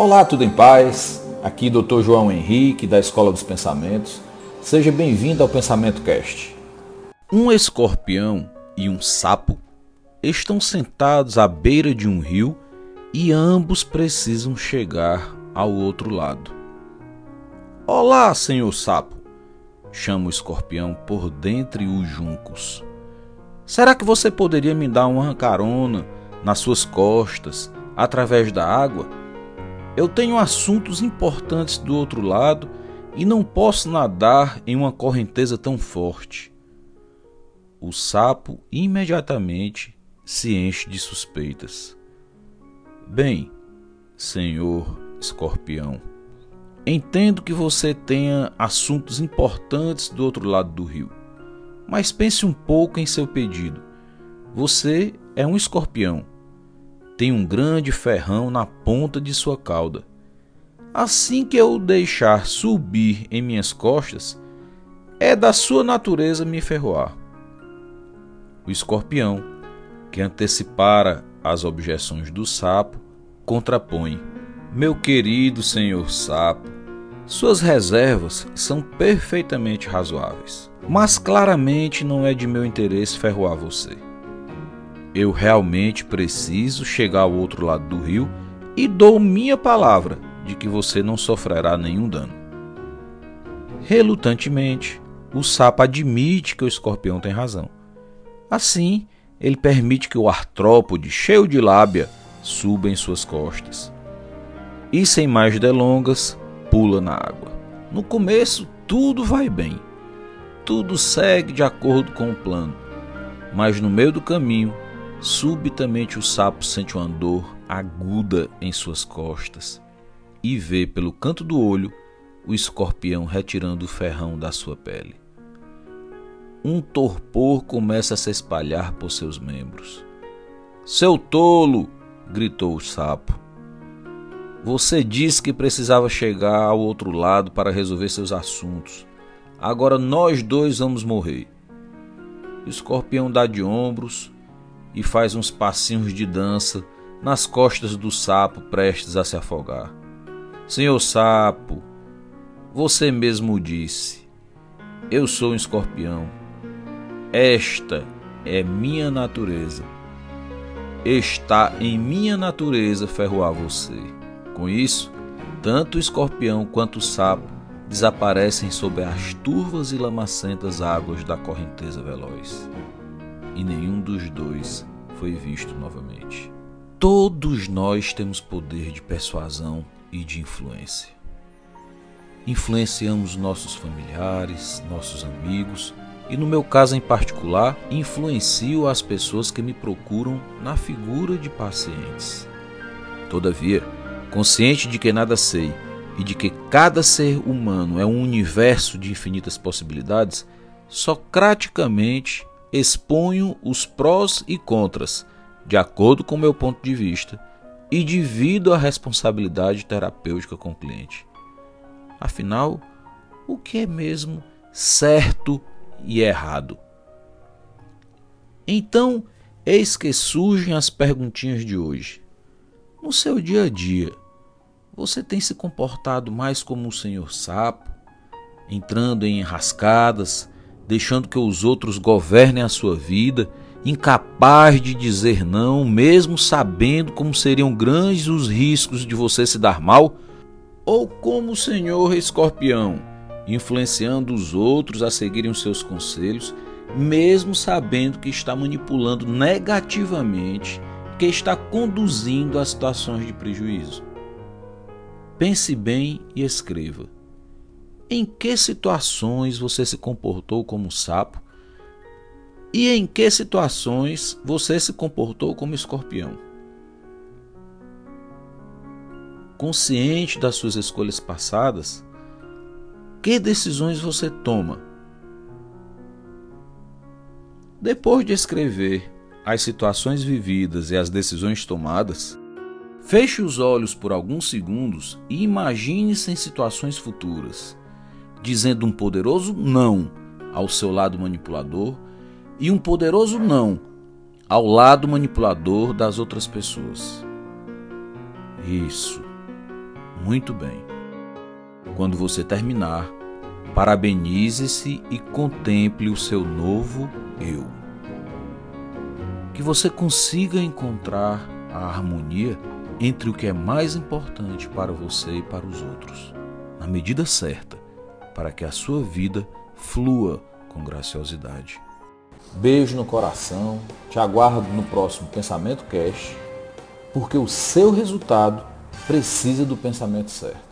Olá, tudo em paz? Aqui Dr. João Henrique, da Escola dos Pensamentos. Seja bem-vindo ao Pensamento Cast. Um escorpião e um sapo estão sentados à beira de um rio e ambos precisam chegar ao outro lado. Olá, senhor sapo, chama o escorpião por dentre os juncos. Será que você poderia me dar uma carona nas suas costas através da água? Eu tenho assuntos importantes do outro lado e não posso nadar em uma correnteza tão forte. O sapo imediatamente se enche de suspeitas. Bem, senhor escorpião, entendo que você tenha assuntos importantes do outro lado do rio, mas pense um pouco em seu pedido. Você é um escorpião tem um grande ferrão na ponta de sua cauda. Assim que eu o deixar subir em minhas costas, é da sua natureza me ferroar. O escorpião, que antecipara as objeções do sapo, contrapõe: Meu querido senhor sapo, suas reservas são perfeitamente razoáveis, mas claramente não é de meu interesse ferroar você eu realmente preciso chegar ao outro lado do rio e dou minha palavra de que você não sofrerá nenhum dano. Relutantemente, o sapo admite que o escorpião tem razão. Assim, ele permite que o artrópode, cheio de lábia, suba em suas costas. E sem mais delongas, pula na água. No começo, tudo vai bem. Tudo segue de acordo com o plano. Mas no meio do caminho, Subitamente o sapo sente uma dor aguda em suas costas e vê pelo canto do olho o escorpião retirando o ferrão da sua pele. Um torpor começa a se espalhar por seus membros. Seu tolo! gritou o sapo. Você disse que precisava chegar ao outro lado para resolver seus assuntos. Agora nós dois vamos morrer. O escorpião dá de ombros e faz uns passinhos de dança nas costas do sapo prestes a se afogar. Senhor sapo, você mesmo disse: Eu sou um escorpião. Esta é minha natureza. Está em minha natureza ferroar você. Com isso, tanto o escorpião quanto o sapo desaparecem sob as turvas e lamacentas águas da correnteza veloz e nenhum dos dois foi visto novamente. Todos nós temos poder de persuasão e de influência. Influenciamos nossos familiares, nossos amigos e, no meu caso em particular, influencio as pessoas que me procuram na figura de pacientes. Todavia, consciente de que nada sei e de que cada ser humano é um universo de infinitas possibilidades, socraticamente exponho os prós e contras, de acordo com meu ponto de vista, e divido a responsabilidade terapêutica com o cliente. Afinal, o que é mesmo certo e errado? Então, eis que surgem as perguntinhas de hoje. No seu dia a dia, você tem se comportado mais como um senhor sapo, entrando em enrascadas, deixando que os outros governem a sua vida, incapaz de dizer não, mesmo sabendo como seriam grandes os riscos de você se dar mal? Ou como o senhor escorpião, influenciando os outros a seguirem os seus conselhos, mesmo sabendo que está manipulando negativamente, que está conduzindo a situações de prejuízo? Pense bem e escreva. Em que situações você se comportou como sapo? E em que situações você se comportou como escorpião? Consciente das suas escolhas passadas, que decisões você toma? Depois de escrever as situações vividas e as decisões tomadas, feche os olhos por alguns segundos e imagine-se em situações futuras dizendo um poderoso não ao seu lado manipulador e um poderoso não ao lado manipulador das outras pessoas. Isso. muito bem. Quando você terminar, parabenize-se e contemple o seu novo eu. Que você consiga encontrar a harmonia entre o que é mais importante para você e para os outros, na medida certa, para que a sua vida flua com graciosidade. Beijo no coração, te aguardo no próximo Pensamento Cash, porque o seu resultado precisa do pensamento certo.